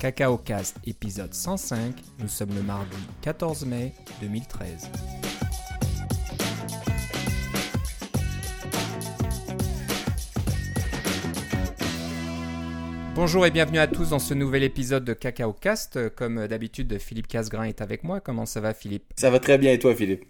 Cacao Cast épisode 105. Nous sommes le mardi 14 mai 2013. Bonjour et bienvenue à tous dans ce nouvel épisode de Cacao Cast. Comme d'habitude, Philippe Casgrain est avec moi. Comment ça va, Philippe? Ça va très bien et toi, Philippe?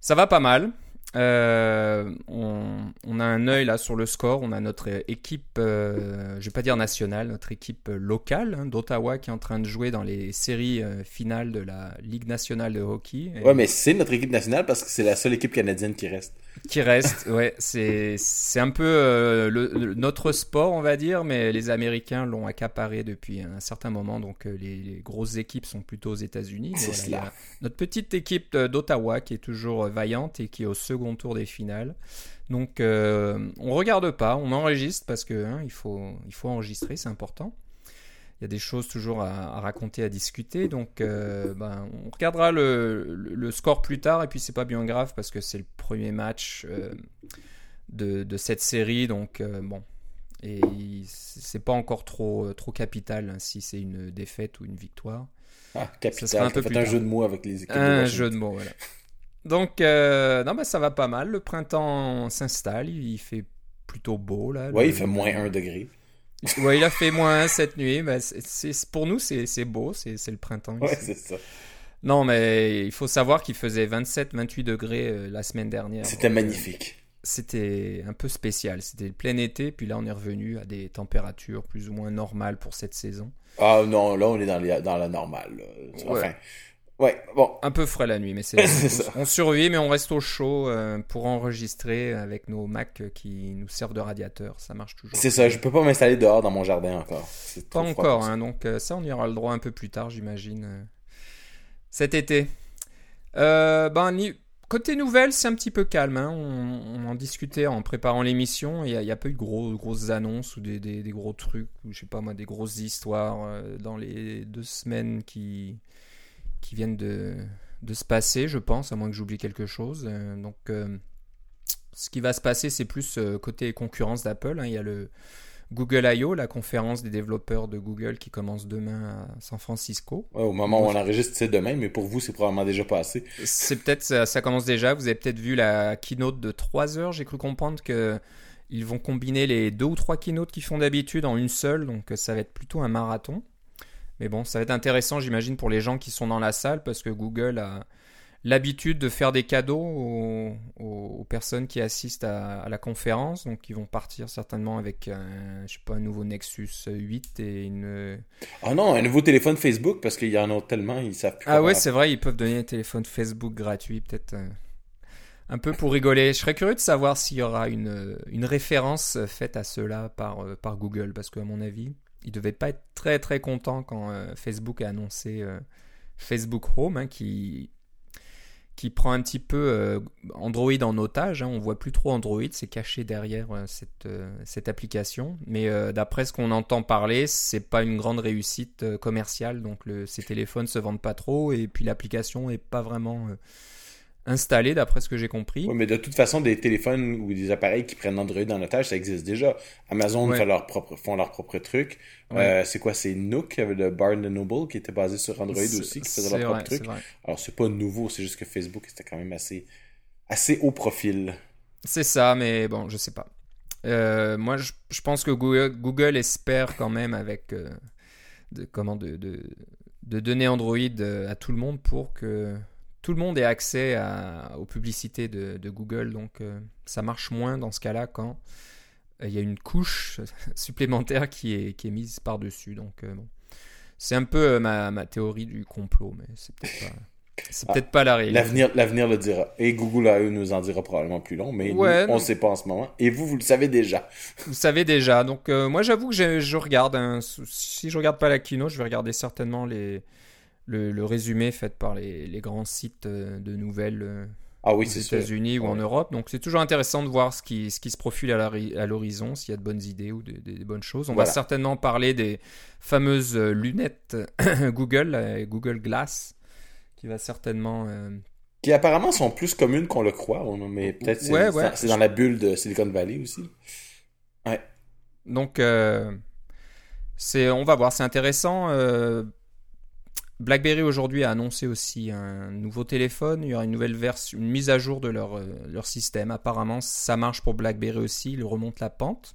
Ça va pas mal. Euh, on, a un œil là sur le score. On a notre équipe, euh, je vais pas dire nationale, notre équipe locale hein, d'Ottawa qui est en train de jouer dans les séries euh, finales de la Ligue nationale de hockey. Ouais, mais c'est notre équipe nationale parce que c'est la seule équipe canadienne qui reste. Qui reste, ouais. C'est c'est un peu le, notre sport, on va dire, mais les Américains l'ont accaparé depuis un certain moment. Donc les, grosses équipes sont plutôt aux États-Unis. Voilà, notre petite équipe d'Ottawa qui est toujours vaillante et qui est au second tour des finales. Donc euh, on regarde pas, on enregistre parce que hein, il, faut, il faut enregistrer, c'est important. Il y a des choses toujours à, raconter, à discuter. Donc euh, ben, on regardera le, score plus tard et puis c'est pas bien grave parce que c'est le premier match euh, de, cette série. Donc bon, et c'est pas encore trop, trop capital hein, si c'est une défaite ou une victoire. Ah, capital, un, peu un jeu de mots avec les équipes. Un jeu de mots, voilà. Donc, euh, non, mais ça va pas mal. Le printemps s'installe. Il fait plutôt beau. là. Oui, il fait moins 1 degré. oui, il a fait moins 1 cette nuit. Mais c'est, pour nous, c'est, beau. C'est, le printemps. Oui, c'est ça. Non, mais il faut savoir qu'il faisait 27-28 degrés euh, la semaine dernière. C'était magnifique. C'était un peu spécial. C'était le plein été, puis là on est revenu à des températures plus ou moins normales pour cette saison. Ah non, là on est dans, dans la normale. Enfin, Ouais, bon. Un peu frais la nuit, mais c'est. on survit, mais on reste au chaud euh, pour enregistrer avec nos Mac qui nous servent de radiateur. Ça marche toujours. C'est ça, je peux pas m'installer dehors dans mon jardin encore. Pas encore, hein, donc euh, ça, on y aura le droit un peu plus tard, j'imagine. Euh, cet été. ben, côté nouvelles, c'est un petit peu calme. Hein. On, en discutait en préparant l'émission. Il n'y a, pas eu de gros, grosses annonces ou des, des, gros trucs, ou je sais pas moi, des grosses histoires dans les deux semaines qui qui viennent de, de, se passer, je pense, à moins que j'oublie quelque chose. Euh, donc, euh, ce qui va se passer, c'est plus euh, côté concurrence d'Apple. Hein. Il y a le Google I.O., la conférence des développeurs de Google qui commence demain à San Francisco. au moment où on enregistre, c'est demain, mais pour vous, c'est probablement déjà passé. C'est peut-être, ça, ça, commence déjà. Vous avez peut-être vu la keynote de 3 heures. J'ai cru comprendre que ils vont combiner les deux ou trois keynotes qu'ils font d'habitude en une seule, donc ça va être plutôt un marathon. Mais bon, ça va être intéressant, j'imagine, pour les gens qui sont dans la salle, parce que Google a l'habitude de faire des cadeaux aux, personnes qui assistent à, la conférence. Donc, ils vont partir certainement avec, un, je sais pas, un nouveau Nexus 8 et une... Ah non, un nouveau téléphone Facebook, parce qu'il y en a tellement, ils savent plus. Ah ouais, c'est vrai, ils peuvent donner un téléphone Facebook gratuit, peut-être... Euh, un peu pour rigoler. Je serais curieux de savoir s'il y aura une, une référence faite à cela par, euh, par Google, parce qu'à mon avis, il devait pas être très très content quand euh, Facebook a annoncé euh, Facebook Home, hein, qui, qui prend un petit peu euh, Android en otage. Hein. On voit plus trop Android, c'est caché derrière cette, cette application. Mais d'après ce qu'on entend parler, c'est pas une grande réussite commerciale. Donc ces téléphones se vendent pas trop et puis l'application est pas vraiment installé, d'après ce que j'ai compris. Oui, mais de toute façon, des téléphones ou des appareils qui prennent Android en otage, ça existe déjà. Amazon fait leur propre, font leur propre truc. Euh, c'est quoi? C'est Nook, le Barnes Noble, qui était basé sur Android aussi, qui faisait leur propre truc. Alors, c'est pas nouveau, c'est juste que Facebook, c'était quand même assez, assez haut profil. C'est ça, mais bon, je sais pas. Euh, moi, je, pense que Google, espère quand même avec euh, de, comment de, de, de donner Android à tout le monde pour que tout le monde ait accès aux publicités de, Google, donc euh, ça marche moins dans ce cas-là quand euh, il y a une couche supplémentaire qui est, qui est mise par-dessus. Donc euh, bon. c'est un peu ma, ma, théorie du complot, mais c'est peut-être pas. C'est peut-être pas la réalité. L'avenir, l'avenir le dira. Et Google à eux nous en dira probablement plus long, mais on ne sait pas en ce moment. Et vous, vous le savez déjà. Vous savez déjà. Donc moi, j'avoue que je, regarde. si je regarde pas la keynote, je vais regarder certainement les, le, résumé fait par les, grands sites euh, de nouvelles euh, ah oui, aux États-Unis ou en Europe. Donc c'est toujours intéressant de voir ce qui, ce qui se profile à l'horizon, s'il y a de bonnes idées ou des, bonnes choses. On va certainement parler des fameuses euh, lunettes Google, Google Glass, qui va certainement... Qui apparemment sont plus communes qu'on le croit, mais peut-être c'est dans, la bulle de Silicon Valley aussi. Ouais. Donc C'est, on va voir, c'est intéressant. BlackBerry aujourd'hui a annoncé aussi un nouveau téléphone. Il y aura une nouvelle version, une mise à jour de leur, leur système. Apparemment, ça marche pour BlackBerry aussi. Il remonte la pente.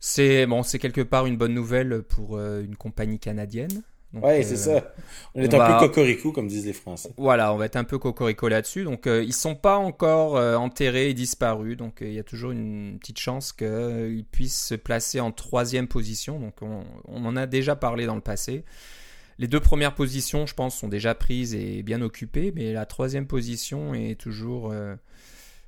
C'est bon, c'est quelque part une bonne nouvelle pour une compagnie canadienne. Oui, c'est euh, ça. On est un peu cocorico, comme disent les Français. Voilà, on va être un peu cocorico là-dessus. Donc, euh, ils sont pas encore euh, enterrés et disparus. Donc, il y a toujours une petite chance qu'ils puissent se placer en troisième position. Donc, on, en a déjà parlé dans le passé. Les deux premières positions, je pense, sont déjà prises et bien occupées. Mais la troisième position est toujours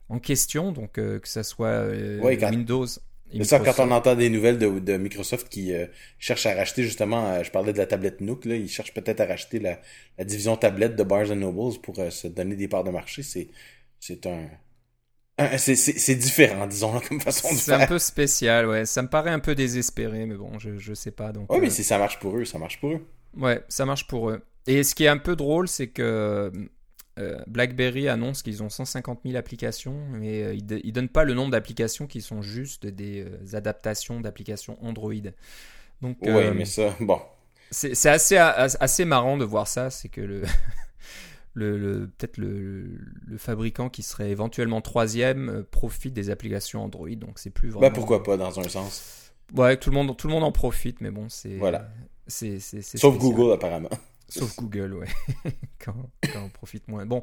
en question. Donc, que ça soit Windows c'est ça, quand on entend des nouvelles de, Microsoft qui euh, cherche à racheter justement, euh, je parlais de la tablette Nook, là, ils cherchent peut-être à racheter la, division tablette de Barnes Nobles pour euh, se donner des parts de marché. C'est c'est un, c'est différent, disons, comme façon de faire. C'est un peu spécial, ouais. Ça me paraît un peu désespéré, mais bon, je, je sais pas. Donc, oui, mais si ça marche pour eux, ça marche pour eux. Ouais, ça marche pour eux. Et ce qui est un peu drôle, c'est que euh, BlackBerry annonce qu'ils ont 150 000 applications, mais euh, ils, ne donnent pas le nombre d'applications qui sont juste des euh, adaptations d'applications Android. Donc, ouais, mais ça, bon. C'est assez, assez marrant de voir ça, c'est que le, le, peut-être le, le, fabricant qui serait éventuellement troisième profite des applications Android, donc c'est plus bah, vraiment. Bah pourquoi pas dans un sens. Ouais, tout le monde, tout le monde en profite, mais bon, c'est. Voilà. C'est, Sauf Google apparemment. Sauf Google, ouais. quand, on profite moins. Bon,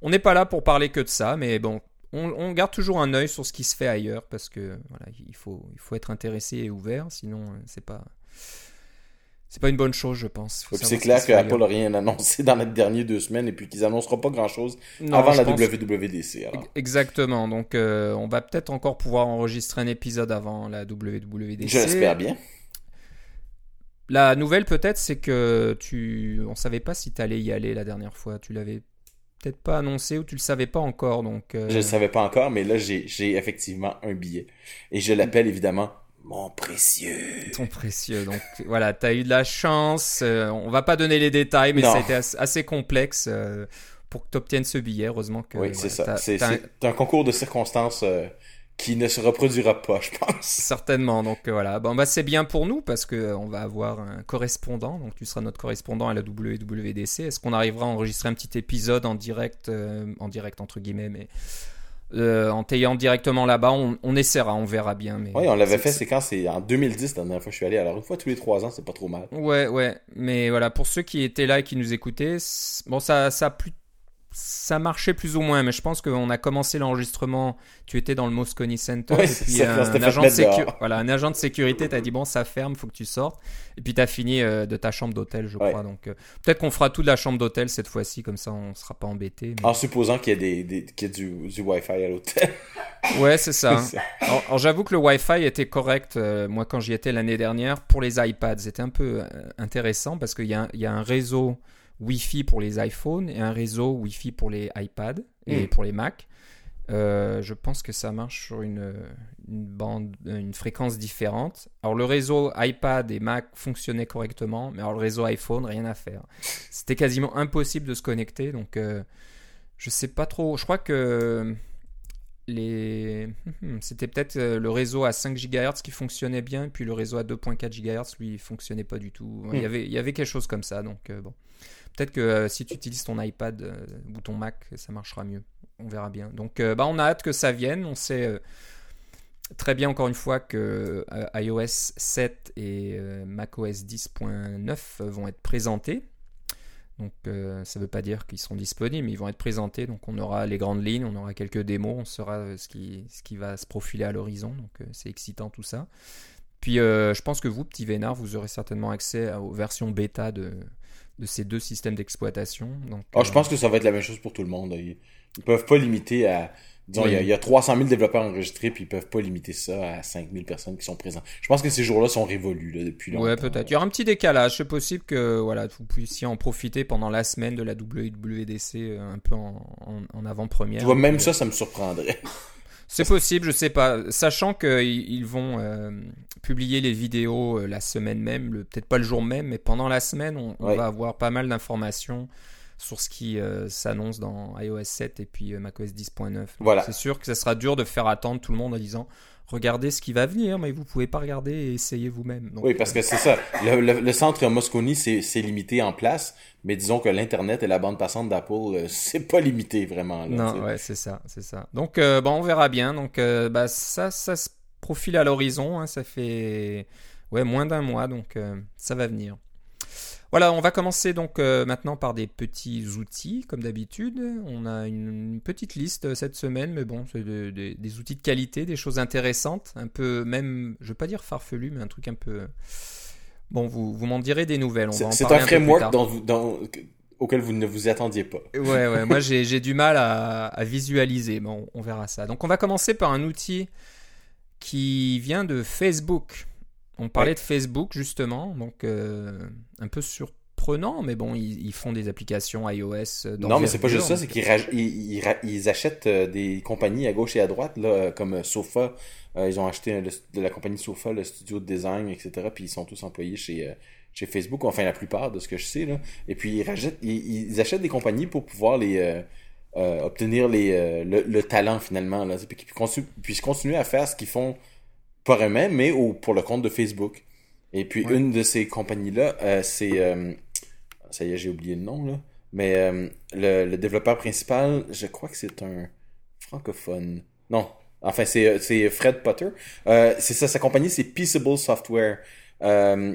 on n'est pas là pour parler que de ça, mais bon, on, garde toujours un œil sur ce qui se fait ailleurs parce que voilà, il faut, il faut être intéressé et ouvert, sinon euh, c'est pas. C'est pas une bonne chose, je pense. c'est clair que Apple n'a rien annoncé dans les dernières deux semaines et puis qu'ils annonceront pas grand chose avant la WWDC. Exactement. Donc, euh, on va peut-être encore pouvoir enregistrer un épisode avant la WWDC. J'espère bien. La nouvelle peut-être, c'est que tu, on savait pas si tu allais y aller la dernière fois. Tu l'avais peut-être pas annoncé ou tu le savais pas encore. Donc euh, je le savais pas encore, mais là j'ai effectivement un billet et je l'appelle évidemment mon précieux. Ton précieux. Donc voilà, tu as eu de la chance. Euh, on va pas donner les détails, mais ça a été assez, complexe euh, pour que tu obtiennes ce billet. Heureusement que. Oui, c'est ça. C'est un... concours de circonstances qui ne se reproduira pas, je pense. Certainement. Donc euh, voilà, bon, bah, c'est bien pour nous parce que euh, on va avoir un correspondant. Donc tu seras notre correspondant à la WWDC. Est-ce qu'on arrivera à enregistrer un petit épisode en direct, euh, en direct entre guillemets, mais en t'ayant directement là-bas, on, essaiera, on verra bien. Mais oui, on l'avait fait, c'est quand? C'est en 2010 la dernière fois que je suis allé. Alors une fois tous les trois ans, c'est pas trop mal. Ouais, ouais. Mais voilà, pour ceux qui étaient là et qui nous écoutaient, bon, ça, ça a plutôt ça marchait plus ou moins, mais je pense qu'on a commencé l'enregistrement. Tu étais dans le Moscone Center, et puis un, agent de voilà, un agent de sécurité t'a dit bon, ça ferme, faut que tu sortes. Et puis tu as fini euh, de ta chambre d'hôtel, je crois. Donc euh, peut-être qu'on fera tout de la chambre d'hôtel cette fois-ci, comme ça on sera pas embêté. En supposant qu'il y ait, des, qu'il y ait du, du Wi-Fi à l'hôtel. ouais, c'est ça. alors, j'avoue que le Wi-Fi était correct, euh, moi quand j'y étais l'année dernière, pour les iPads. C'était un peu intéressant parce qu'il y, y a un réseau Wi-Fi pour les iPhones et un réseau Wi-Fi pour les iPads et hmm. pour les Mac. Euh, je pense que ça marche sur une, bande, une fréquence différente. Alors le réseau iPad et Mac fonctionnait correctement, mais alors le réseau iPhone, rien à faire. C'était quasiment impossible de se connecter, donc euh, je sais pas trop. Je crois que les... c'était peut-être euh, le réseau à 5 GHz qui fonctionnait bien, puis le réseau à 2.4 GHz, lui, fonctionnait pas du tout. Il, y avait, il y avait quelque chose comme ça, donc bon. Peut-être que euh, si tu utilises ton iPad euh, ou ton Mac, ça marchera mieux. On verra bien. Donc, euh, bah, on a hâte que ça vienne. On sait très bien, encore une fois, que iOS 7 et macOS 10.9 vont être présentés. Donc, ça ne veut pas dire qu'ils seront disponibles, mais ils vont être présentés. Donc, on aura les grandes lignes, on aura quelques démos, on saura ce qui, ce qui va se profiler à l'horizon. Donc, c'est excitant tout ça. Puis, je pense que vous, petit Vénard, vous aurez certainement accès aux versions bêta de, de ces deux systèmes d'exploitation. Ah, je pense que ça va être la même chose pour tout le monde. Ils, ne peuvent pas limiter à. Disons, il, y a, 300 000 développeurs enregistrés, puis ils peuvent pas limiter ça à 5 000 personnes qui sont présentes. Je pense que ces jours-là sont révolus là, depuis longtemps. Ouais, peut-être. Il y aura un petit décalage. C'est possible que voilà, vous puissiez en profiter pendant la semaine de la WWDC euh, un peu en, en avant-première. Tu vois, même ça, ça me surprendrait. C'est possible, je sais pas. Sachant qu'ils vont euh, publier les vidéos euh, la semaine même, peut-être pas le jour même, mais pendant la semaine, on, va avoir pas mal d'informations sur ce qui euh, s'annonce dans iOS 7 et puis macOS 10.9. Voilà. C'est sûr que ça sera dur de faire attendre tout le monde en disant regardez ce qui va venir, mais vous pouvez pas regarder et essayer vous-même. Oui, parce que c'est ça. Le, centre Moscone, c'est limité en place, mais disons que l'Internet et la bande passante d'Apple, euh, c'est pas limité vraiment. non, ouais, c'est ça, c'est ça. Donc, euh, bon, on verra bien. Donc, euh, bah, ça, ça se profile à l'horizon. Hein. ça fait ouais, moins d'un mois, donc ça va venir. Voilà, on va commencer donc euh, maintenant par des petits outils, comme d'habitude. On a une, petite liste euh, cette semaine, mais bon, c'est des outils de qualité, des choses intéressantes, un peu même, je veux pas dire farfelu, mais un truc un peu. Bon, vous, vous m'en direz des nouvelles. C'est un, framework auquel vous ne vous attendiez pas. Ouais, ouais, moi j'ai du mal à, visualiser, bon, on verra ça. Donc on va commencer par un outil qui vient de Facebook. On parlait de Facebook justement, donc euh, un peu surprenant, mais bon, ils, font des applications iOS. Euh, non, mais c'est pas juste ça, c'est qu'ils ils, achètent euh, des compagnies à gauche et à droite, là, comme Sofa. ils ont acheté de la compagnie Sofa, le studio de design, etc. Puis ils sont tous employés chez, chez Facebook, enfin la plupart de ce que je sais. Là. Et puis ils, ils, achètent des compagnies pour pouvoir les obtenir les, le, talent finalement, là, puis qu'ils puissent continuer à faire ce qu'ils font pas eux-mêmes, mais pour le compte de Facebook. Et puis une de ces compagnies-là, euh, c'est... Euh, ça y est, j'ai oublié le nom, là. Mais euh, le, développeur principal, je crois que c'est un francophone. Non, enfin c'est Fred Potter. c'est ça, sa compagnie, c'est Peaceable Software,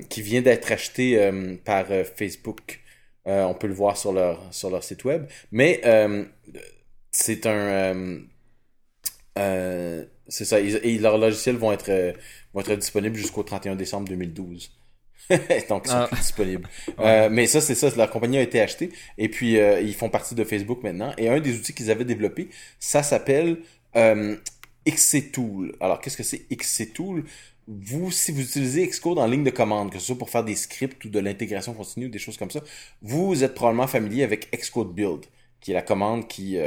qui vient d'être acheté par Facebook. On peut le voir sur leur, sur leur site web. Mais c'est un c'est ça. Et leurs logiciels vont être, euh, vont être disponibles jusqu'au 31 décembre 2012. Donc, ils sont ah. plus disponibles. Euh, mais ça, c'est ça. Leur compagnie a été achetée. Et puis, euh, ils font partie de Facebook maintenant. Et un des outils qu'ils avaient développé, ça s'appelle euh, XCTool. Alors, qu'est-ce que c'est XCTool? Vous, si vous utilisez Xcode en ligne de commande, que ce soit pour faire des scripts ou de l'intégration continue ou des choses comme ça, vous êtes probablement familier avec Xcode Build, qui est la commande qui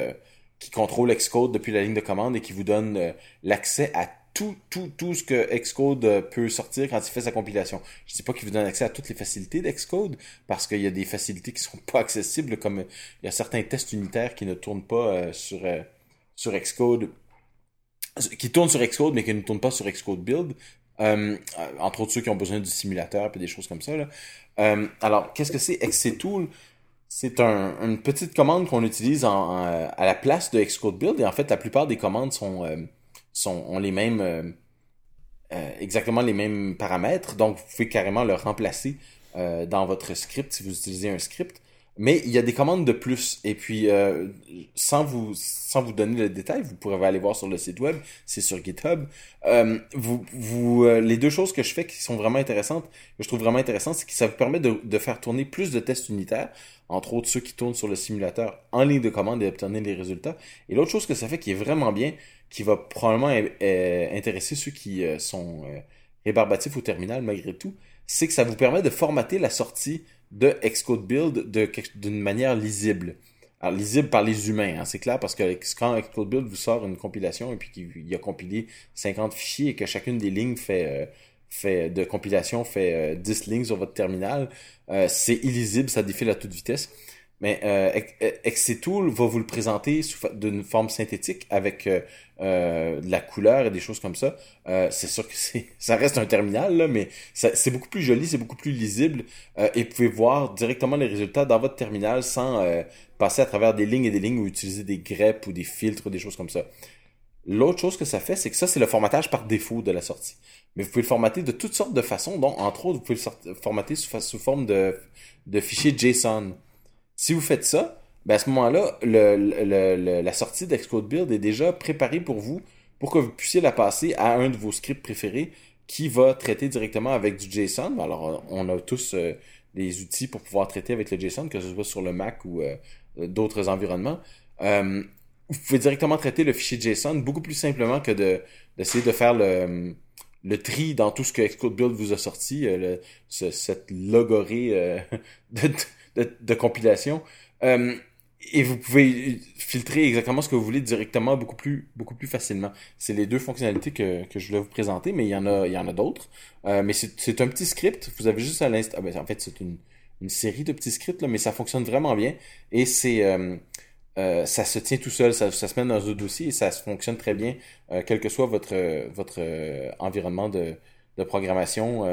qui contrôle Xcode depuis la ligne de commande et qui vous donne euh, l'accès à tout, tout, tout ce que Xcode euh, peut sortir quand il fait sa compilation. Je ne dis pas qu'il vous donne accès à toutes les facilités d'Xcode, parce qu'il y a des facilités qui sont pas accessibles, comme euh, il y a certains tests unitaires qui ne tournent pas sur, sur Xcode, qui tournent sur Xcode, mais qui ne tournent pas sur Xcode Build. Entre autres ceux qui ont besoin du simulateur et des choses comme ça. Là. alors, qu'est-ce que c'est? XCTool? C'est un, une petite commande qu'on utilise en, à la place de Xcode Build et en fait la plupart des commandes sont, euh, sont ont les mêmes euh, euh, exactement les mêmes paramètres donc vous pouvez carrément le remplacer dans votre script si vous utilisez un script mais il y a des commandes de plus. Et puis, euh, sans, vous, sans vous donner le détail, vous pourrez aller voir sur le site web, c'est sur GitHub. Euh, vous, vous, euh, les deux choses que je fais qui sont vraiment intéressantes, que je trouve vraiment intéressantes, c'est que ça vous permet de, de, faire tourner plus de tests unitaires, entre autres ceux qui tournent sur le simulateur en ligne de commande et obtenir les résultats. Et l'autre chose que ça fait qui est vraiment bien, qui va probablement intéresser ceux qui sont rébarbatifs au terminal malgré tout, c'est que ça vous permet de formater la sortie de Xcode Build d'une manière lisible. Lisible par les humains, hein, c'est clair, parce que quand Xcode Build vous sort une compilation et puis qu'il a compilé 50 fichiers et que chacune des lignes fait, euh, de compilation fait 10 euh, lignes sur votre terminal, euh, c'est illisible, ça défile à toute vitesse. Mais euh, XCTool va vous le présenter d'une forme synthétique avec euh, de la couleur et des choses comme ça. Euh, c'est sûr que ça reste un terminal, là, mais c'est beaucoup plus joli, c'est beaucoup plus lisible euh, et vous pouvez voir directement les résultats dans votre terminal sans euh, passer à travers des lignes et des lignes ou utiliser des greppes ou des filtres ou des choses comme ça. L'autre chose que ça fait, c'est que ça, c'est le formatage par défaut de la sortie. Mais vous pouvez le formater de toutes sortes de façons, dont, entre autres, vous pouvez le formater sous, sous forme de, de fichier JSON. Si vous faites ça, ben à ce moment-là, le, la sortie d'Xcode Build est déjà préparée pour vous pour que vous puissiez la passer à un de vos scripts préférés qui va traiter directement avec du JSON. Alors, on a tous euh, des outils pour pouvoir traiter avec le JSON, que ce soit sur le Mac ou euh, d'autres environnements. Euh, vous pouvez directement traiter le fichier JSON beaucoup plus simplement que de d'essayer de faire le, le tri dans tout ce que Xcode Build vous a sorti, le, cette logorée de, de, compilation. Euh, et vous pouvez filtrer exactement ce que vous voulez directement beaucoup plus beaucoup plus facilement. C'est les deux fonctionnalités que, que je voulais vous présenter, mais il y en a il y en a d'autres. Euh, mais c'est un petit script. Vous avez juste à l'instant. Ah ben, en fait, c'est une, une série de petits scripts là, mais ça fonctionne vraiment bien. Et c'est euh, euh, ça se tient tout seul, ça, ça, se met dans un dossier et ça fonctionne très bien, euh, quel que soit votre, votre euh, environnement de, de programmation.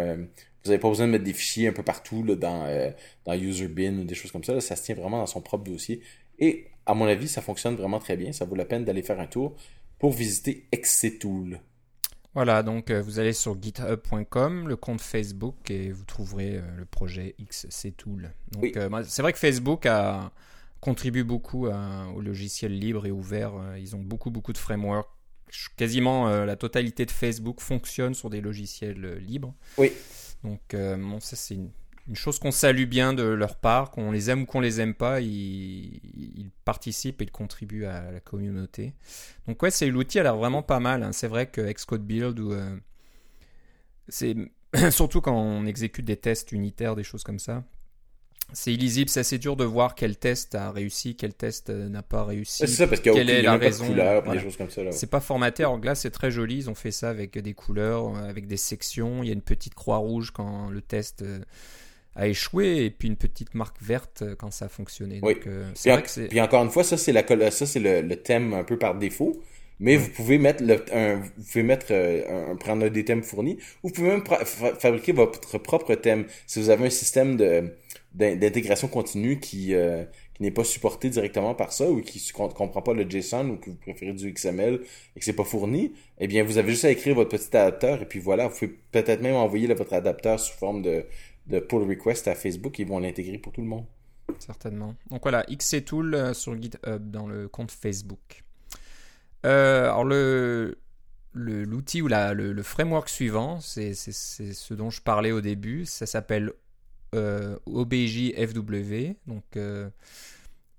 Vous n'avez pas besoin de mettre des fichiers un peu partout là, dans, dans UserBin ou des choses comme ça. ça se tient vraiment dans son propre dossier. Et à mon avis, ça fonctionne vraiment très bien. Ça vaut la peine d'aller faire un tour pour visiter XCTool. Voilà, donc vous allez sur github.com, le compte Facebook, et vous trouverez le projet XCTool. Donc c'est vrai que Facebook a contribue beaucoup au logiciel libre et ouvert. Euh, ils ont beaucoup, beaucoup de frameworks. Quasiment euh, la totalité de Facebook fonctionne sur des logiciels euh, libres. Oui. Donc, bon, ça, c'est une, chose qu'on salue bien de leur part. Qu'on les aime ou qu'on les aime pas, ils, participent et ils contribuent à la communauté. Donc, ouais, c'est l'outil a l'air vraiment pas mal. Hein. C'est vrai que Xcode Build ou. c'est surtout quand on exécute des tests unitaires, des choses comme ça c'est illisible, c'est assez dur de voir quel test a réussi, quel test euh, n'a pas réussi. C'est ça, parce qu'il y a, aucune, la raison. des choses comme ça. C'est pas formaté. Alors là, c'est très joli. Ils ont fait ça avec des couleurs, euh, avec des sections. Il y a une petite croix rouge quand le test euh, a échoué et puis une petite marque verte quand ça a fonctionné. Oui. Donc, puis, puis, encore une fois, ça c'est la ça c'est le, thème un peu par défaut. Mais vous pouvez mettre le, un, vous pouvez mettre un, prendre des thèmes fournis, ou vous pouvez même fabriquer votre propre thème. Si vous avez un système de d'intégration continue qui, euh, qui n'est pas supporté directement par ça ou qui ne comprend pas le JSON ou que vous préférez du XML et que c'est pas fourni, eh bien, vous avez juste à écrire votre petit adapteur et puis voilà, vous pouvez peut-être même envoyer votre adapteur sous forme de, de pull request à Facebook et ils vont l'intégrer pour tout le monde. Certainement. Donc voilà, XCTool euh, sur GitHub dans le compte Facebook. Euh, alors le l'outil ou la, le, le, framework suivant, c'est ce dont je parlais au début, ça s'appelle euh, OBJFW. Donc, euh,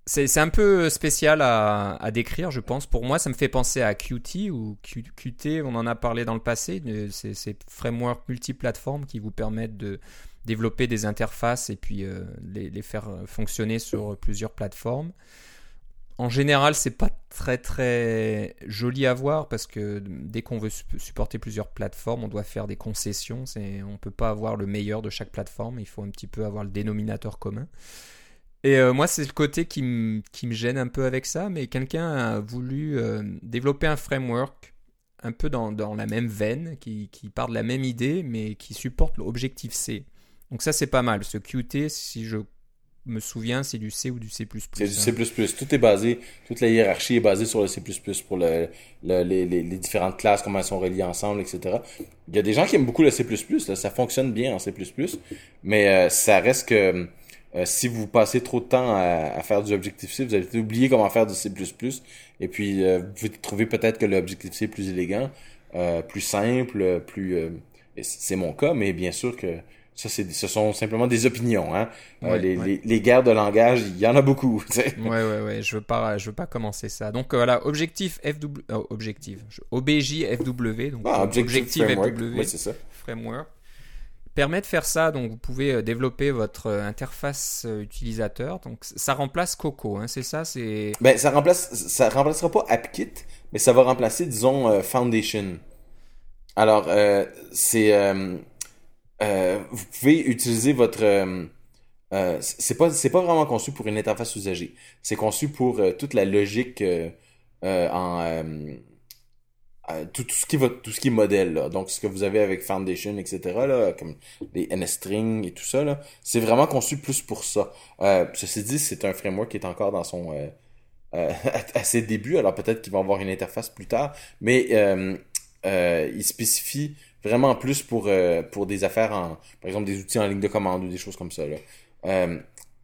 c'est un peu spécial à, décrire, je pense. Pour moi, ça me fait penser à Qt ou Qt, on en a parlé dans le passé. C'est ces frameworks multiplateformes qui vous permettent de développer des interfaces et puis euh, les, faire fonctionner sur plusieurs plateformes. En général, c'est pas très très joli à voir parce que dès qu'on veut supporter plusieurs plateformes, on doit faire des concessions. C'est, on peut pas avoir le meilleur de chaque plateforme. Il faut un petit peu avoir le dénominateur commun. Et euh, moi, c'est le côté qui, me gêne un peu avec ça. Mais quelqu'un a voulu euh, développer un framework un peu dans, la même veine, qui, qui part de la même idée, mais qui supporte l'objectif C. Donc ça, c'est pas mal. Ce Qt, si je me souviens, c'est du C ou du C++. C'est du C++. Tout est basé, toute la hiérarchie est basée sur le C++ pour le, les, les, différentes classes, comment elles sont reliées ensemble, etc. Il y a des gens qui aiment beaucoup le C++, là, ça fonctionne bien en C++, mais euh, ça reste que euh, si vous passez trop de temps à, faire du Objective-C, vous allez oublier comment faire du C++, et puis euh, vous trouvez peut-être que l'Objective-C est plus élégant, plus simple, plus... c'est mon cas, mais bien sûr que ça, c'est, ce sont simplement des opinions. Hein. Euh, les, Les, les, guerres de langage, il y en a beaucoup. Ouais, ouais, ouais. Je veux pas, je veux pas commencer ça. Donc euh, voilà, objectif FW, oh, objectif, OBJ FW, donc ah, objectif, framework. FW, c'est ça. Framework permet de faire ça. Donc vous pouvez euh, développer votre interface utilisateur. Donc ça remplace Coco, hein, c'est ça, c'est. Ben ça remplace, ça remplacera pas AppKit, mais ça va remplacer, disons, Foundation. Alors euh, c'est euh, vous pouvez utiliser votre euh, euh, c'est pas c'est pas vraiment conçu pour une interface usagée. C'est conçu pour toute la logique en tout, ce qui va tout ce qui est modèle là. donc ce que vous avez avec Foundation etc là comme les NSString et tout ça là c'est vraiment conçu plus pour ça ceci dit c'est un framework qui est encore dans son à ses débuts alors peut-être qu'il va avoir une interface plus tard mais il spécifie vraiment plus pour, euh, pour des affaires en, par exemple, des outils en ligne de commande ou des choses comme ça. Là. Euh,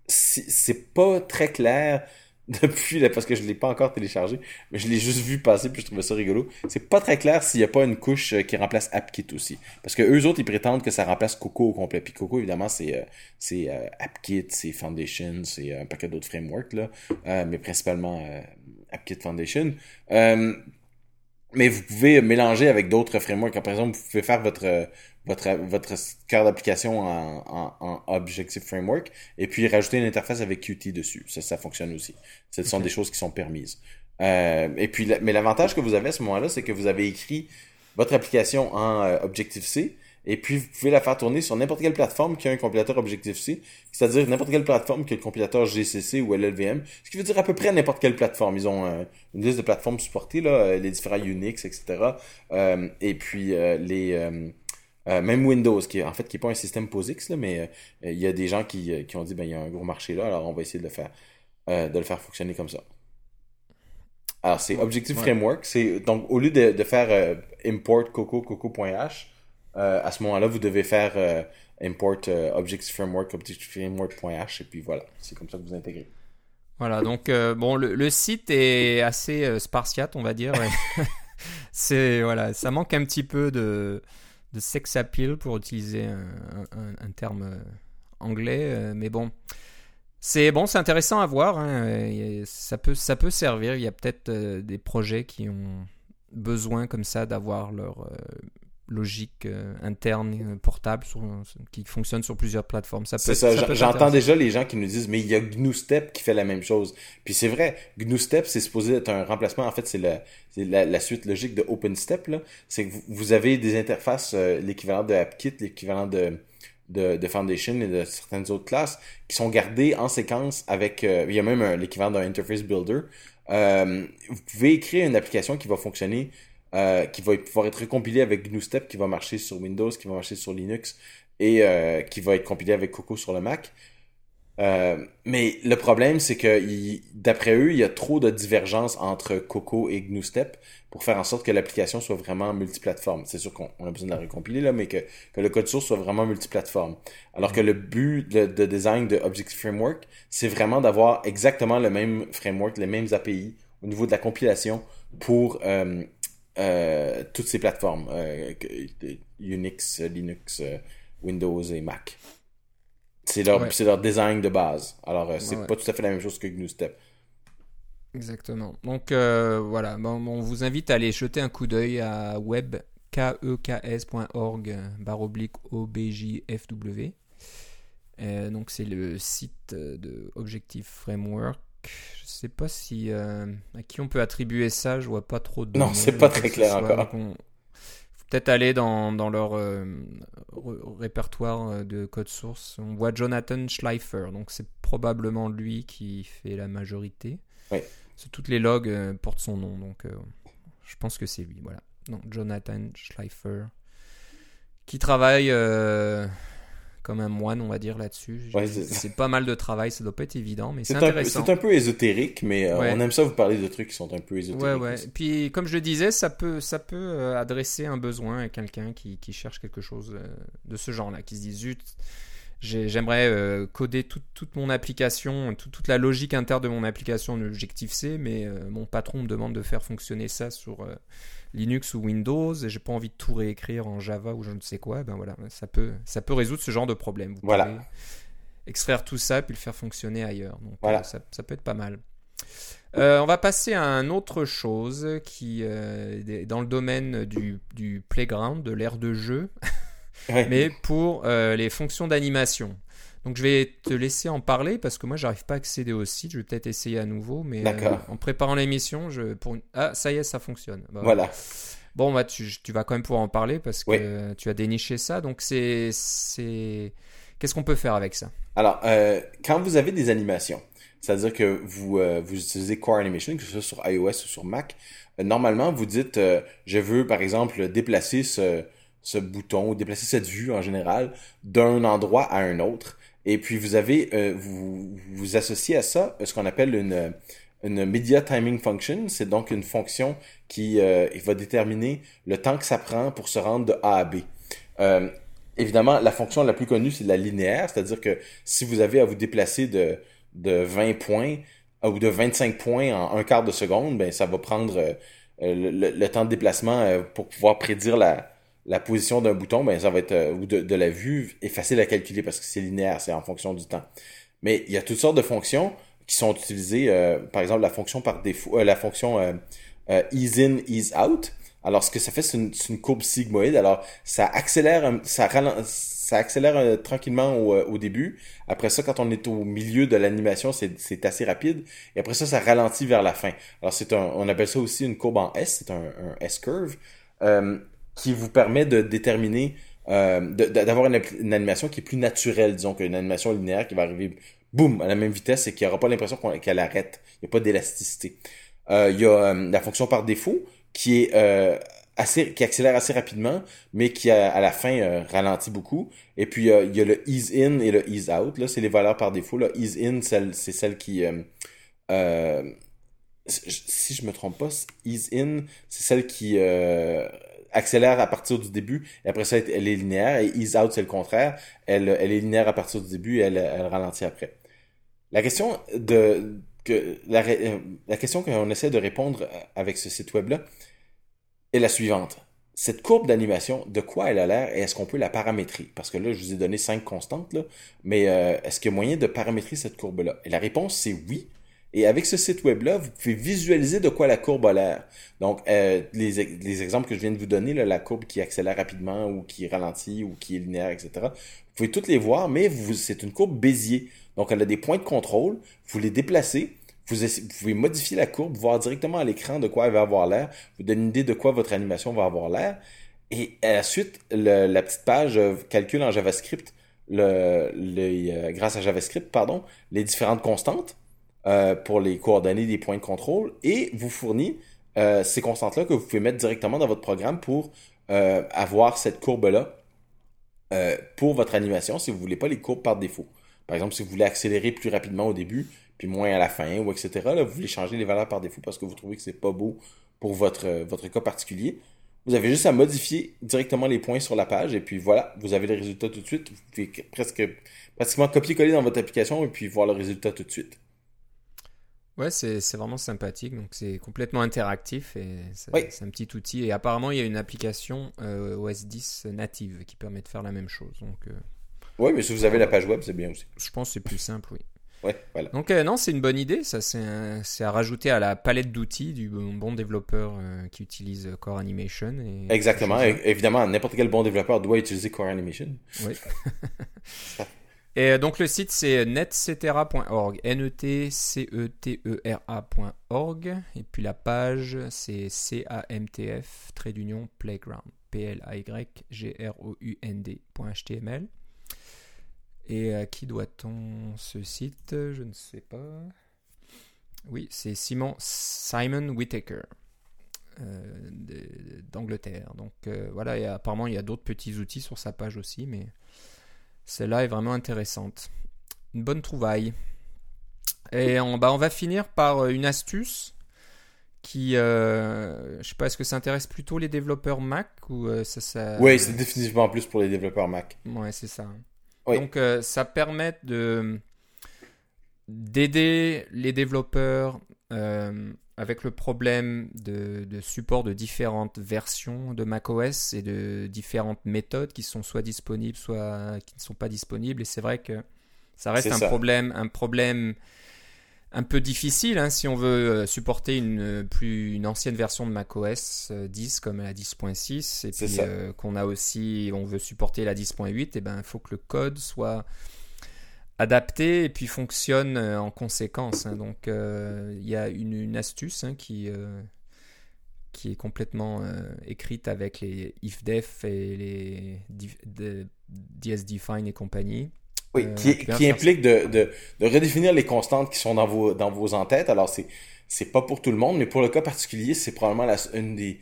c'est pas très clair depuis, là, parce que je l'ai pas encore téléchargé, mais je l'ai juste vu passer puis je trouvais ça rigolo. C'est pas très clair s'il y a pas une couche euh, qui remplace AppKit aussi. Parce que eux autres, ils prétendent que ça remplace Coco au complet. Puis Coco, évidemment, c'est c'est AppKit, c'est Foundation, c'est un paquet d'autres frameworks, là, mais principalement AppKit Foundation. Mais vous pouvez mélanger avec d'autres frameworks. Par exemple, vous pouvez faire votre votre votre cœur d'application en, en, en, Objective Framework et puis rajouter une interface avec Qt dessus. Ça, ça fonctionne aussi. Ce sont des choses qui sont permises. Euh, et puis, mais l'avantage que vous avez à ce moment-là, c'est que vous avez écrit votre application en euh, Objective-C, Et puis, vous pouvez la faire tourner sur n'importe quelle plateforme qui a un compilateur Objective-C, c'est-à-dire n'importe quelle plateforme qui a le compilateur GCC ou LLVM, ce qui veut dire à peu près n'importe quelle plateforme. Ils ont euh, une liste de plateformes supportées, là, euh, les différents Unix, etc. Euh, et puis, les... même Windows, qui est, en fait qui n'est pas un système POSIX, là, mais il y a des gens qui, qui ont dit ben il y a un gros marché là, alors on va essayer de le faire de le faire fonctionner comme ça. Alors c'est Objective Framework, c'est donc au lieu de, de faire import coco coco.h, euh, à ce moment-là, vous devez faire euh, import euh, Framework, Objective Framework.h, et puis voilà, c'est comme ça que vous intégrez. Voilà, donc bon, le, site est assez spartiate, on va dire. c'est voilà, ça manque un petit peu de, de sex appeal pour utiliser un, terme anglais, mais bon. C'est bon, c'est intéressant à voir. Hein, ça peut, ça peut servir. Il y a peut-être des projets qui ont besoin comme ça d'avoir leur logique euh, interne euh, portable sur, qui fonctionne sur plusieurs plateformes. Ça c'est ça, j'entends déjà les gens qui nous disent mais il y a GNU-STEP qui fait la même chose. Puis c'est vrai, GNU-STEP c'est supposé être un remplacement en fait c'est la, la, la, suite logique de OpenStep là, c'est que vous, avez des interfaces euh, l'équivalent de AppKit, l'équivalent de de, de, Foundation et de certaines autres classes qui sont gardées en séquence avec il y a même l'équivalent d'un interface builder. vous pouvez écrire une application qui va fonctionner euh, qui va pouvoir être recompilé avec GNU-STEP, qui va marcher sur Windows, qui va marcher sur Linux et euh, qui va être compilé avec Coco sur le Mac. Euh, mais le problème, c'est que d'après eux, il y a trop de divergences entre Coco et GNU-STEP pour faire en sorte que l'application soit vraiment multiplateforme. C'est sûr qu'on a besoin de la recompiler là, mais que, que le code source soit vraiment multiplateforme. Alors que le but de, de design de Objective Framework, c'est vraiment d'avoir exactement le même framework, les mêmes API au niveau de la compilation pour euh, euh, toutes ces plateformes, euh, Unix, Linux, euh, Windows et Mac. C'est leur, leur design de base. Alors, c'est pas tout à fait la même chose que GNU-STEP. Exactement. Donc, voilà. Bon, on vous invite à aller jeter un coup d'œil à webkeks.org barre oblique OBJFW. donc, c'est le site de Objective Framework je sais pas si euh, à qui on peut attribuer ça. Je vois pas trop de. Non, c'est pas très clair encore. Faut peut-être aller dans, dans leur euh, répertoire euh, de code source. On voit Jonathan Schleifer, donc c'est probablement lui qui fait la majorité. Oui. Toutes les logs portent son nom, donc je pense que c'est lui. Voilà. Donc Jonathan Schleifer qui travaille comme un moine, on va dire, là-dessus. c'est pas mal de travail, ça doit pas être évident, mais c'est intéressant. C'est un peu ésotérique, mais euh, on aime ça vous parler de trucs qui sont un peu ésotériques. Ouais, ouais. Puis, comme je le disais, ça peut, ça peut euh, adresser un besoin à quelqu'un qui, qui, cherche quelque chose euh, de ce genre-là, qui se dit zut, j'aimerais coder toute mon application, toute la logique interne de mon application en Objective-C, mais mon patron me demande de faire fonctionner ça sur Linux ou Windows et j'ai pas envie de tout réécrire en Java ou je ne sais quoi, ben voilà, ça peut, ça peut résoudre ce genre de problème. Vous voilà. pouvez extraire tout ça puis le faire fonctionner ailleurs. Donc voilà. Euh, ça, ça, peut être pas mal. Euh, on va passer à une autre chose qui euh, est dans le domaine du, du playground, de l'ère de jeu, mais pour les fonctions d'animation. Donc je vais te laisser en parler parce que moi j'arrive pas à accéder au site. Je vais peut-être essayer à nouveau, mais euh, en préparant l'émission, je pour ah ça y est ça fonctionne. Bah, voilà. Bon bah tu, tu, vas quand même pouvoir en parler parce que tu as déniché ça. Donc c'est c'est qu'est-ce qu'on peut faire avec ça? Alors euh, quand vous avez des animations, c'est-à-dire que vous euh, vous utilisez Core Animation que ce soit sur iOS ou sur Mac, normalement vous dites je veux par exemple déplacer ce ce bouton ou déplacer cette vue en général d'un endroit à un autre. Et puis vous avez, euh, vous, associez à ça ce qu'on appelle une, une media timing function. C'est donc une fonction qui euh, va déterminer le temps que ça prend pour se rendre de A à B. Euh, évidemment, la fonction la plus connue, c'est la linéaire, c'est-à-dire que si vous avez à vous déplacer de, de 20 points ou de 25 points en un quart de seconde, ben ça va prendre le, temps de déplacement pour pouvoir prédire la, la position d'un bouton, ben ça va être euh, ou de, la vue est facile à calculer parce que c'est linéaire, c'est en fonction du temps. Mais il y a toutes sortes de fonctions qui sont utilisées, euh, par exemple la fonction par défaut, euh, la fonction ease in, ease out. Alors ce que ça fait, c'est une, courbe sigmoïde. Alors ça accélère, ça ça accélère tranquillement au, au, début. Après ça, quand on est au milieu de l'animation, c'est assez rapide. Et après ça, ça ralentit vers la fin. Alors c'est un, on appelle ça aussi une courbe en S, c'est un, un S curve qui vous permet de déterminer d'avoir une, animation qui est plus naturelle, disons, qu'une animation linéaire qui va arriver, boum, à la même vitesse et qui n'aura pas l'impression qu'elle arrête. Il n'y a pas d'élasticité. Il y a la fonction par défaut qui est assez, qui accélère assez rapidement, mais qui à, la fin euh, ralentit beaucoup. Et puis il y a le ease in et le ease out. Là, c'est les valeurs par défaut. Là, ease in, c'est celle qui euh, euh, si je me trompe pas, ease in, c'est celle qui accélère à partir du début et après ça elle est linéaire et ease out c'est le contraire elle, elle est linéaire à partir du début et elle, elle ralentit après la question de que la, la question qu'on essaie de répondre avec ce site web là est la suivante. Cette courbe d'animation, de quoi elle a l'air et est-ce qu'on peut la paramétrer? Parce que là, je vous ai donné cinq constantes, là, mais euh, est-ce qu'il y a moyen de paramétrer cette courbe-là? Et la réponse, c'est oui. Et avec ce site web-là, vous pouvez visualiser de quoi la courbe a l'air. Donc, euh, les, les, exemples que je viens de vous donner, la courbe qui accélère rapidement ou qui ralentit ou qui est linéaire, etc., vous pouvez toutes les voir, mais c'est une courbe Bézier. Donc, elle a des points de contrôle, vous les déplacez, vous, pouvez modifier la courbe, voir directement à l'écran de quoi elle va avoir l'air, vous donner une idée de quoi votre animation va avoir l'air. Et ensuite, la petite page euh, calcule en JavaScript, euh, grâce à JavaScript, pardon, les différentes constantes euh, pour les coordonnées des points de contrôle et vous fournit ces constantes-là que vous pouvez mettre directement dans votre programme pour avoir cette courbe-là pour votre animation si vous voulez pas les courbes par défaut. Par exemple, si vous voulez accélérer plus rapidement au début, puis moins à la fin, ou etc. Là, vous voulez changer les valeurs par défaut parce que vous trouvez que c'est pas beau pour votre, euh, votre cas particulier. Vous avez juste à modifier directement les points sur la page et puis voilà, vous avez le résultat tout de suite. Vous pouvez presque pratiquement copier-coller dans votre application et puis voir le résultat tout de suite. Ouais, c'est vraiment sympathique. Donc, c'est complètement interactif et c'est un petit outil. Et apparemment, il y a une application euh, OS 10 native qui permet de faire la même chose. Donc, euh, Oui, mais si vous avez la page web, c'est bien aussi. Je pense que c'est plus simple, oui. Ouais, voilà. Donc euh, non, c'est une bonne idée. Ça, c'est à rajouter à la palette d'outils du bon développeur qui utilise Core Animation. Et Exactement. évidemment, n'importe quel bon développeur doit utiliser Core Animation. Oui. et euh, donc le site c'est netcetera.org, n e t c e t e r a.org et puis la page c'est c a m t f trait d'union playground p l a y g r o u n d.html. Et à qui doit-on ce site? Je ne sais pas. Oui, c'est Simon, Simon Whitaker euh, d'Angleterre. Donc euh, voilà, et apparemment il y a d'autres petits outils sur sa page aussi, mais celle-là est vraiment intéressante. Une bonne trouvaille. Et on, bah, on va finir par euh, une astuce qui, euh, je sais pas, est-ce que ça intéresse plutôt les développeurs Mac ou ça, ça... Oui, c'est définitivement plus pour les développeurs Mac. Ouais, c'est ça. Donc euh, ça permet de d'aider les développeurs euh, avec le problème de, support de différentes versions de macOS et de différentes méthodes qui sont soit disponibles, soit qui ne sont pas disponibles. Et c'est vrai que ça reste un problème, un problème un peu difficile hein, si on veut euh, supporter une plus une ancienne version de macOS 10 comme la 10.6 et puis euh, qu'on a aussi on veut supporter la 10.8 et eh ben il faut que le code soit adapté et puis fonctionne euh, en conséquence hein. donc il y a une, astuce hein, qui qui est complètement écrite avec les ifdef et les dsdefine et compagnie oui, euh, qui, implique de, de, de, redéfinir les constantes qui sont dans vos, dans vos entêtes. Alors, c'est, c'est pas pour tout le monde, mais pour le cas particulier, c'est probablement la, une, des,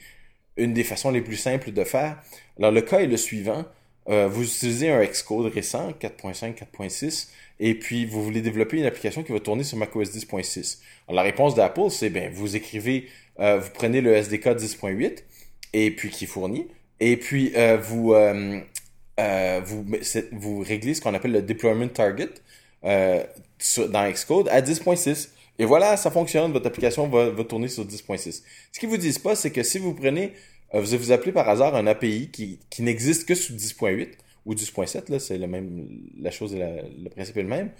une des façons les plus simples de faire. Alors, le cas est le suivant. Euh, vous utilisez un Xcode récent, 4.5, 4.6, et puis vous voulez développer une application qui va tourner sur macOS 10.6. Alors, la réponse d'Apple, c'est, ben, vous écrivez, euh, vous prenez le SDK 10.8, et puis qui fournit, et puis euh, vous, euh, euh, vous, vous réglez ce qu'on appelle le deployment target euh, dans Xcode à 10.6. Et voilà, ça fonctionne, votre application va, va tourner sur 10.6. Ce qu'ils vous disent pas, c'est que si vous prenez, euh, vous vous appelez par hasard un API qui, qui n'existe que sous 10.8 ou 10.7, là, c'est le même, la chose, la, le principe est le même.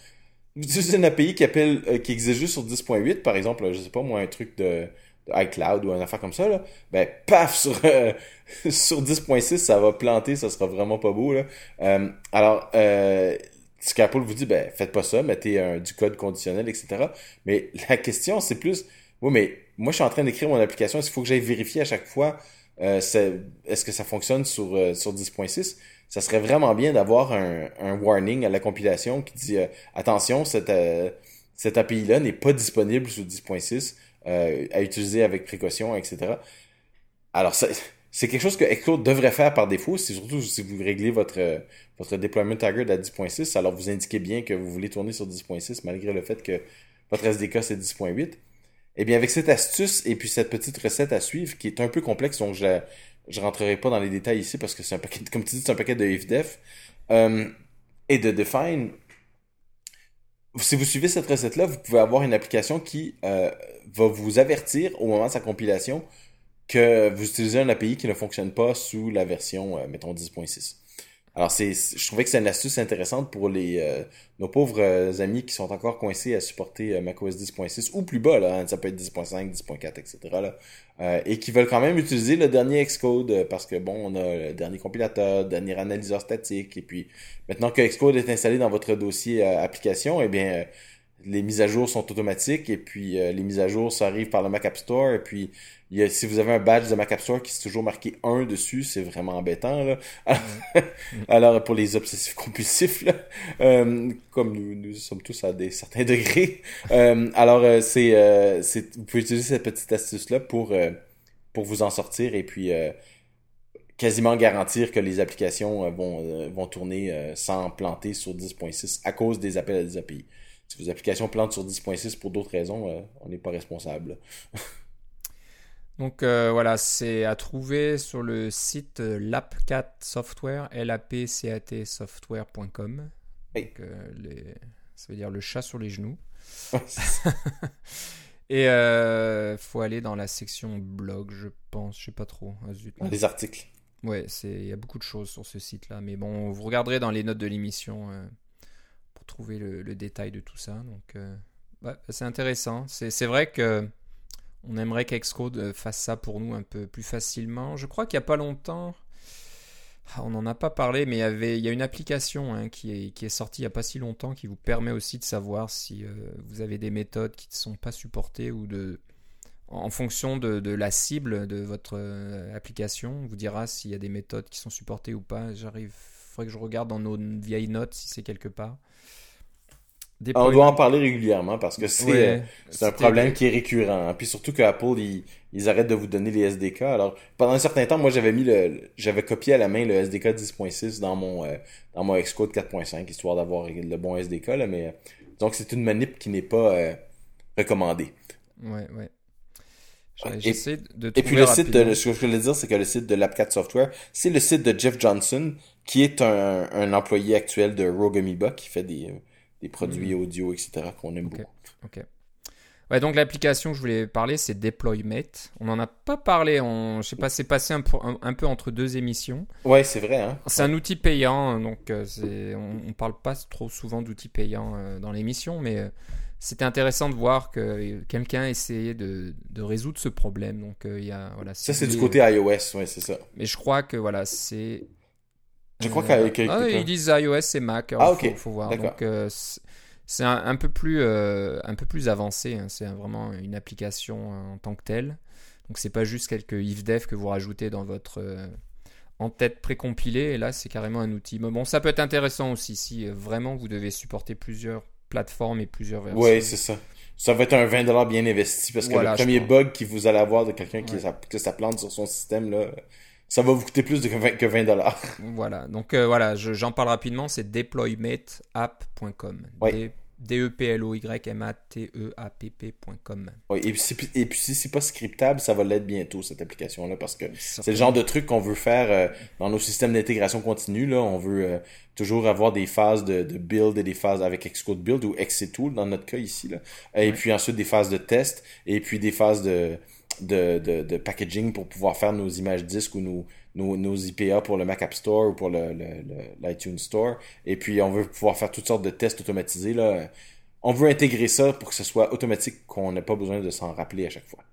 Vous utilisez un API qui appelle, euh, qui existe juste sur 10.8, par exemple, je sais pas moi, un truc de, iCloud ou un affaire comme ça, là, ben paf sur euh, sur 10.6 ça va planter, ça sera vraiment pas beau là. Euh, alors ce qu'Apple vous dit, ben faites pas ça, mettez du code conditionnel, etc. Mais la question c'est plus, oui mais moi je suis en train d'écrire mon application, est-ce qu'il faut que j'aille vérifier à chaque fois est-ce que ça fonctionne sur sur 10.6 ça serait vraiment bien d'avoir un, warning à la compilation qui dit euh, attention, cette, euh, API-là n'est pas disponible sous 10.6, euh, à utiliser avec précaution, etc. Alors, c'est quelque chose que Xcode devrait faire par défaut, c'est surtout si vous réglez votre, votre deployment target à 10.6, alors vous indiquez bien que vous voulez tourner sur 10.6 malgré le fait que votre SDK c'est 10.8. Eh bien, avec cette astuce et puis cette petite recette à suivre qui est un peu complexe, donc je, je rentrerai pas dans les détails ici parce que c'est un paquet, comme tu dis, c'est un paquet de ifdef euh, et de define. Si vous suivez cette recette-là, vous pouvez avoir une application qui euh, va vous avertir au moment de sa compilation que vous utilisez un API qui ne fonctionne pas sous la version, euh, mettons, 10.6. Alors, c'est, je trouvais que c'est une astuce intéressante pour les euh, nos pauvres euh, amis qui sont encore coincés à supporter euh, macOS 10.6 ou plus bas, là, hein, ça peut être 10.5, 10.4, etc. Et qui veulent quand même utiliser le dernier Xcode parce que, bon, on a le dernier compilateur, le dernier analyseur statique, et puis maintenant que Xcode est installé dans votre dossier application, eh bien, les mises à jour sont automatiques, et puis les mises à jour, ça arrive par le Mac App Store, et puis si vous avez un badge de Mac App Store qui est toujours marqué 1 dessus, c'est vraiment embêtant. Là. Alors, pour les obsessifs compulsifs, là, euh, comme nous, nous sommes tous à des certains degrés, euh, alors euh, c'est, c'est, vous pouvez utiliser cette petite astuce-là pour, pour vous en sortir et puis quasiment garantir que les applications vont, vont tourner sans planter sur 10.6 à cause des appels à des API. Si vos applications plantent sur 10.6 pour d'autres raisons, on n'est pas responsable. Donc euh, voilà, c'est à trouver sur le site euh, lapcat software, l a p c a t software.com. Euh, les... ça veut dire le chat sur les genoux. Et il faut aller dans la section blog, je pense, je sais pas trop. Ah, les articles. Ouais, il y a beaucoup de choses sur ce site-là, mais bon, vous regarderez dans les notes de l'émission trouver le, détail de tout ça. Donc, c'est intéressant. C'est vrai que on aimerait qu'Excode euh, fasse ça pour nous un peu plus facilement. Je crois qu'il n'y a pas longtemps, ah, on n'en a pas parlé, mais il y, y a une application hein, qui, est, qui est sortie il n'y a pas si longtemps qui vous permet aussi de savoir si euh, vous avez des méthodes qui ne sont pas supportées ou de, en fonction de, la cible de votre euh, application, on vous dira s'il y a des méthodes qui sont supportées ou pas. J'arrive, faudrait que je regarde dans nos vieilles notes si c'est quelque part. On doit en parler régulièrement parce que c'est euh, un problème qui est récurrent. Puis surtout qu'Apple, ils, ils arrêtent de vous donner les SDK. Alors, pendant un certain temps, moi, j'avais mis le, j'avais copié à la main le SDK 10.6 dans mon, euh, dans mon Xcode 4.5, histoire d'avoir le bon SDK, là, mais, donc c'est une manip qui n'est pas euh, recommandée. Ouais, ouais. J'essaie de Et puis le site de, ce que je voulais dire, c'est que le site de l'Apcat Software, c'est le site de Jeff Johnson, qui est un, un employé actuel de Rogue Amoeba, qui fait des, des produits mm. audio, etc., qu'on aime beaucoup. Ok. Ouais, donc l'application que je voulais parler, c'est Deploymate. On n'en a pas parlé, on, je sais pas, c'est passé un, un, peu entre deux émissions. Ouais, c'est vrai. Hein. C'est un outil payant, donc euh, on, ne parle pas trop souvent d'outils payants euh, dans l'émission, mais euh, c'était intéressant de voir que quelqu'un essayait de, de, résoudre ce problème. Donc il y a voilà. Ça c'est du côté iOS, ouais, c'est ça. Mais je crois que voilà, c'est je crois qu'avec. Ah, ils disent iOS et Mac. Ah, ok. Faut, faut voir. Donc, euh, c'est un, peu plus, euh, un peu plus avancé. Hein. C'est vraiment une application euh, en tant que telle. Donc, c'est pas juste quelques ifdef que vous rajoutez dans votre en-tête précompilé. Et là, c'est carrément un outil. Mais bon, ça peut être intéressant aussi si vraiment vous devez supporter plusieurs plateformes et plusieurs versions. Oui, c'est ça. Ça va être un 20$ bien investi parce que le premier bug que vous allez avoir de quelqu'un qui que ça plante sur son système, là, ça va vous coûter plus de que 20 dollars. Voilà, donc euh, voilà, j'en parle rapidement, c'est deploymatapp.com. Oui. D-E-P-L-O-Y-M-A-T-E-A-P-P.com. Oui, et puis, et puis si c'est pas scriptable, ça va l'être bientôt, cette application-là, parce que c'est le genre de truc qu'on veut faire euh, dans nos systèmes d'intégration continue. Là. On veut euh, toujours avoir des phases de, build et des phases avec Xcode Build ou Xctool dans notre cas ici. Là. Et puis ensuite des phases de test et puis des phases de de, de, packaging pour pouvoir faire nos images disques ou nos, nos, IPA pour le Mac App Store ou pour le, l'iTunes Store. Et puis, on veut pouvoir faire toutes sortes de tests automatisés. Là. On veut intégrer ça pour que ce soit automatique, qu'on n'ait pas besoin de s'en rappeler à chaque fois.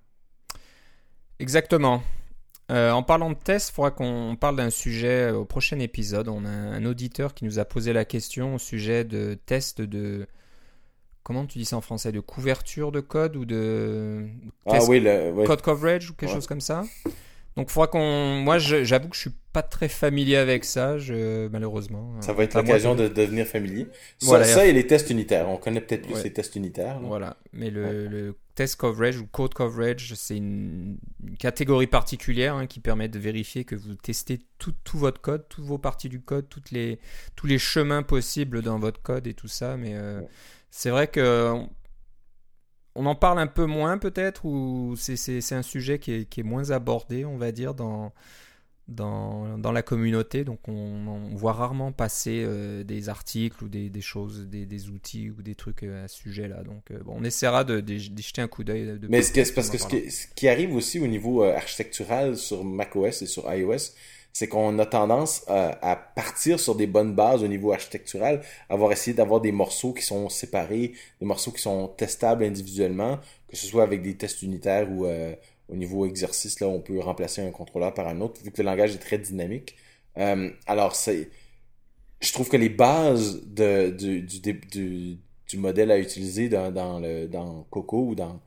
Exactement. Euh, en parlant de tests, il faudra qu'on parle d'un sujet au prochain épisode. On a un auditeur qui nous a posé la question au sujet de tests de comment tu dis ça en français? De couverture de code ou de ah, oui, le, code coverage ou quelque chose comme ça? Donc, faudra qu'on. Moi, j'avoue que je suis pas très familier avec ça, je... malheureusement. Ça va être l'occasion de... devenir familier. Ça, voilà, ça et les tests unitaires. On connaît peut-être plus les tests unitaires. Voilà. Mais le, le, test coverage ou code coverage, c'est une... catégorie particulière hein, qui permet de vérifier que vous testez tout, tout, votre code, toutes vos parties du code, toutes les... tous les chemins possibles dans votre code et tout ça. Mais euh, c'est vrai que on en parle un peu moins peut-être, ou c'est un sujet qui est, qui est, moins abordé, on va dire, dans, dans, dans la communauté. Donc on, voit rarement passer euh, des articles ou des, des choses, des, des, outils ou des trucs euh, à ce sujet-là. Donc euh, bon, on essaiera de, de, jeter un coup d'œil. Mais parce que ce qui, ce qui, arrive aussi au niveau architectural sur macOS et sur iOS, c'est qu'on a tendance à, partir sur des bonnes bases au niveau architectural, avoir essayé d'avoir des morceaux qui sont séparés, des morceaux qui sont testables individuellement, que ce soit avec des tests unitaires ou euh, au niveau exercice, là, on peut remplacer un contrôleur par un autre, vu que le langage est très dynamique. Euh, alors, c'est, je trouve que les bases de, du, du, du, modèle à utiliser dans, dans, le, dans Coco ou dans,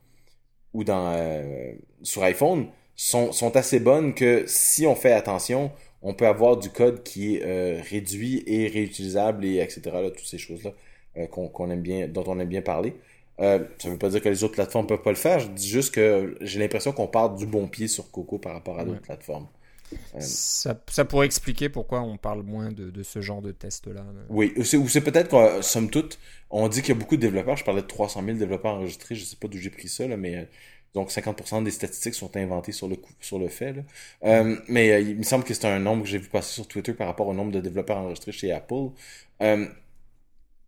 ou dans, euh, sur iPhone, sont, sont assez bonnes que si on fait attention, on peut avoir du code qui est euh, réduit et réutilisable et etc. Là, toutes ces choses-là euh, qu'on aime bien, dont on aime bien parler. Euh, ça ne veut pas dire que les autres plateformes ne peuvent pas le faire. Je dis juste que j'ai l'impression qu'on part du bon pied sur Coco par rapport à d'autres plateformes. Ça, ça, pourrait expliquer pourquoi on parle moins de, de ce genre de test-là. Oui, ou c'est peut-être que, somme toute, on dit qu'il y a beaucoup de développeurs. Je parlais de 300 000 développeurs enregistrés. Je ne sais pas d'où j'ai pris ça, là, mais donc 50% des statistiques sont inventées sur le, sur le fait. Euh, mais euh, il me semble que c'est un nombre que j'ai vu passer sur Twitter par rapport au nombre de développeurs enregistrés chez Apple. Euh,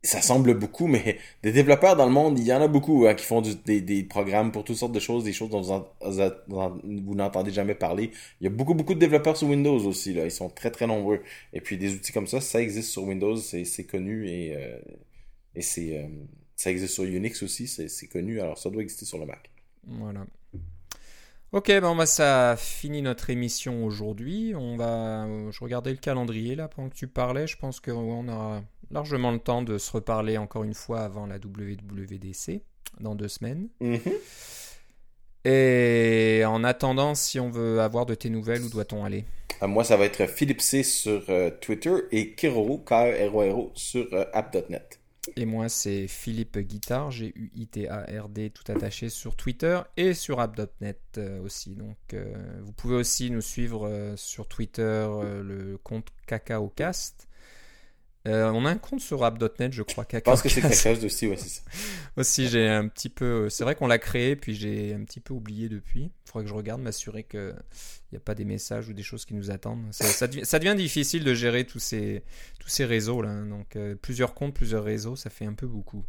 ça semble beaucoup, mais des développeurs dans le monde, il y en a beaucoup hein, qui font des, programmes pour toutes sortes de choses, des choses dont vous, n'entendez jamais parler. Il y a beaucoup, beaucoup de développeurs sur Windows aussi. Ils sont très, très nombreux. Et puis des outils comme ça, ça existe sur Windows, c'est connu et, et c'est ça existe sur Unix aussi, c'est connu. Alors ça doit exister sur le Mac. Voilà. Ok, bon, bah, ça finit notre émission aujourd'hui. On va, euh, je regardais le calendrier là pendant que tu parlais. Je pense qu'on aura largement le temps de se reparler encore une fois avant la WWDC dans deux semaines. Mm-hmm. Et en attendant, si on veut avoir de tes nouvelles, où doit-on aller? Ah, Moi, ça va être Philippe C sur euh, Twitter et Kiroro, k r o r sur euh, app.net. Et moi, c'est Philippe Guitard, G-U-I-T-A-R-D, tout attaché sur Twitter et sur app.net euh, aussi. Donc, euh, vous pouvez aussi nous suivre euh, sur Twitter, le compte CacaoCast. Euh, on a un compte sur app.net, je crois. Je pense que c'est quelque chose aussi, ouais, c'est ça. aussi, j'ai un petit peu. C'est vrai qu'on l'a créé, puis j'ai un petit peu oublié depuis. Il faudrait que je regarde, m'assurer qu'il n'y a pas des messages ou des choses qui nous attendent. Ça, devient, difficile de gérer tous ces, tous ces réseaux là. Hein. Donc, euh, plusieurs comptes, plusieurs réseaux, ça fait un peu beaucoup.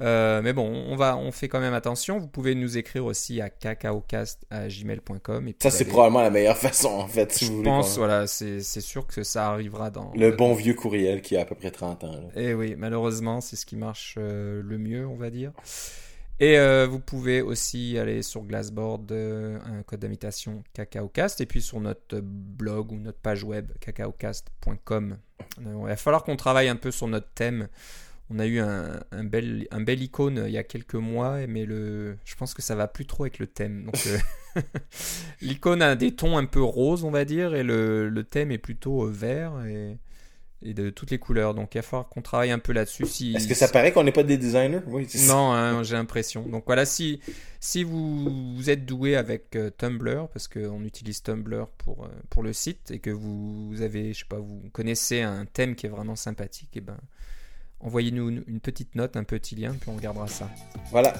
Euh, mais bon, on, va, on fait quand même attention. Vous pouvez nous écrire aussi à cacaocast.gmail.com. Ça, c'est probablement la meilleure façon, en fait. Si je vous pense, voilà, c'est sûr que ça arrivera dans... Le, bon vieux courriel qui a à peu près 30 ans. Et eh oui, malheureusement, c'est ce qui marche euh, le mieux, on va dire. Et euh, vous pouvez aussi aller sur Glassboard, un code d'invitation cacaocast, et puis sur notre blog ou notre page web cacaocast.com. il va falloir qu'on travaille un peu sur notre thème on a eu un, bel, un bel icône euh, il y a quelques mois, mais le, je pense que ça va plus trop avec le thème. Donc, euh, l'icône a des tons un peu roses, on va dire, et le, le thème est plutôt euh, vert et, et, de toutes les couleurs. Donc, il va falloir qu'on travaille un peu là-dessus. Si, Est-ce que ça paraît qu'on n'est pas des designers? Oui, Non, hein, j'ai l'impression. Donc voilà, si, si vous, vous êtes doué avec Tumblr, parce qu'on utilise Tumblr pour, pour le site, et que vous, avez, je sais pas, vous connaissez un thème qui est vraiment sympathique, et ben envoyez-nous une petite note, un petit lien, puis on regardera ça. Voilà.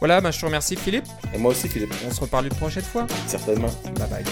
Voilà, bah, je te remercie Philippe. Et moi aussi Philippe. On se reparle une prochaine fois. Certainement. Bye bye.